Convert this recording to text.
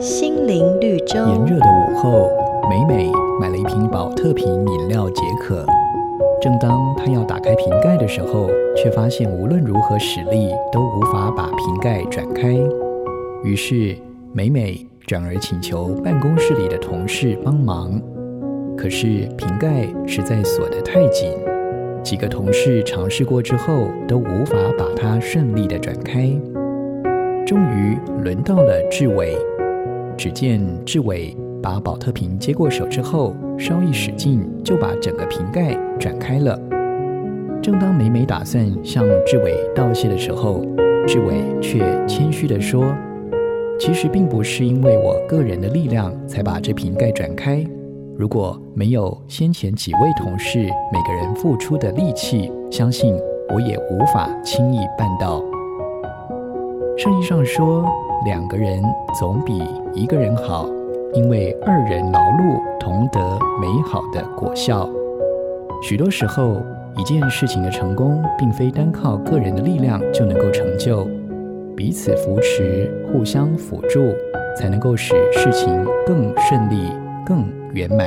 心灵绿洲。炎热的午后，美美买了一瓶宝特瓶饮料解渴。正当她要打开瓶盖的时候，却发现无论如何使力都无法把瓶盖转开。于是，美美转而请求办公室里的同事帮忙。可是瓶盖实在锁得太紧，几个同事尝试过之后都无法把它顺利地转开。终于轮到了志伟，只见志伟把宝特瓶接过手之后，稍一使劲就把整个瓶盖转开了。正当美美打算向志伟道谢的时候，志伟却谦虚地说：“其实并不是因为我个人的力量才把这瓶盖转开。”如果没有先前几位同事每个人付出的力气，相信我也无法轻易办到。圣经上说，两个人总比一个人好，因为二人劳碌同得美好的果效。许多时候，一件事情的成功，并非单靠个人的力量就能够成就，彼此扶持、互相辅助，才能够使事情更顺利、更圆满。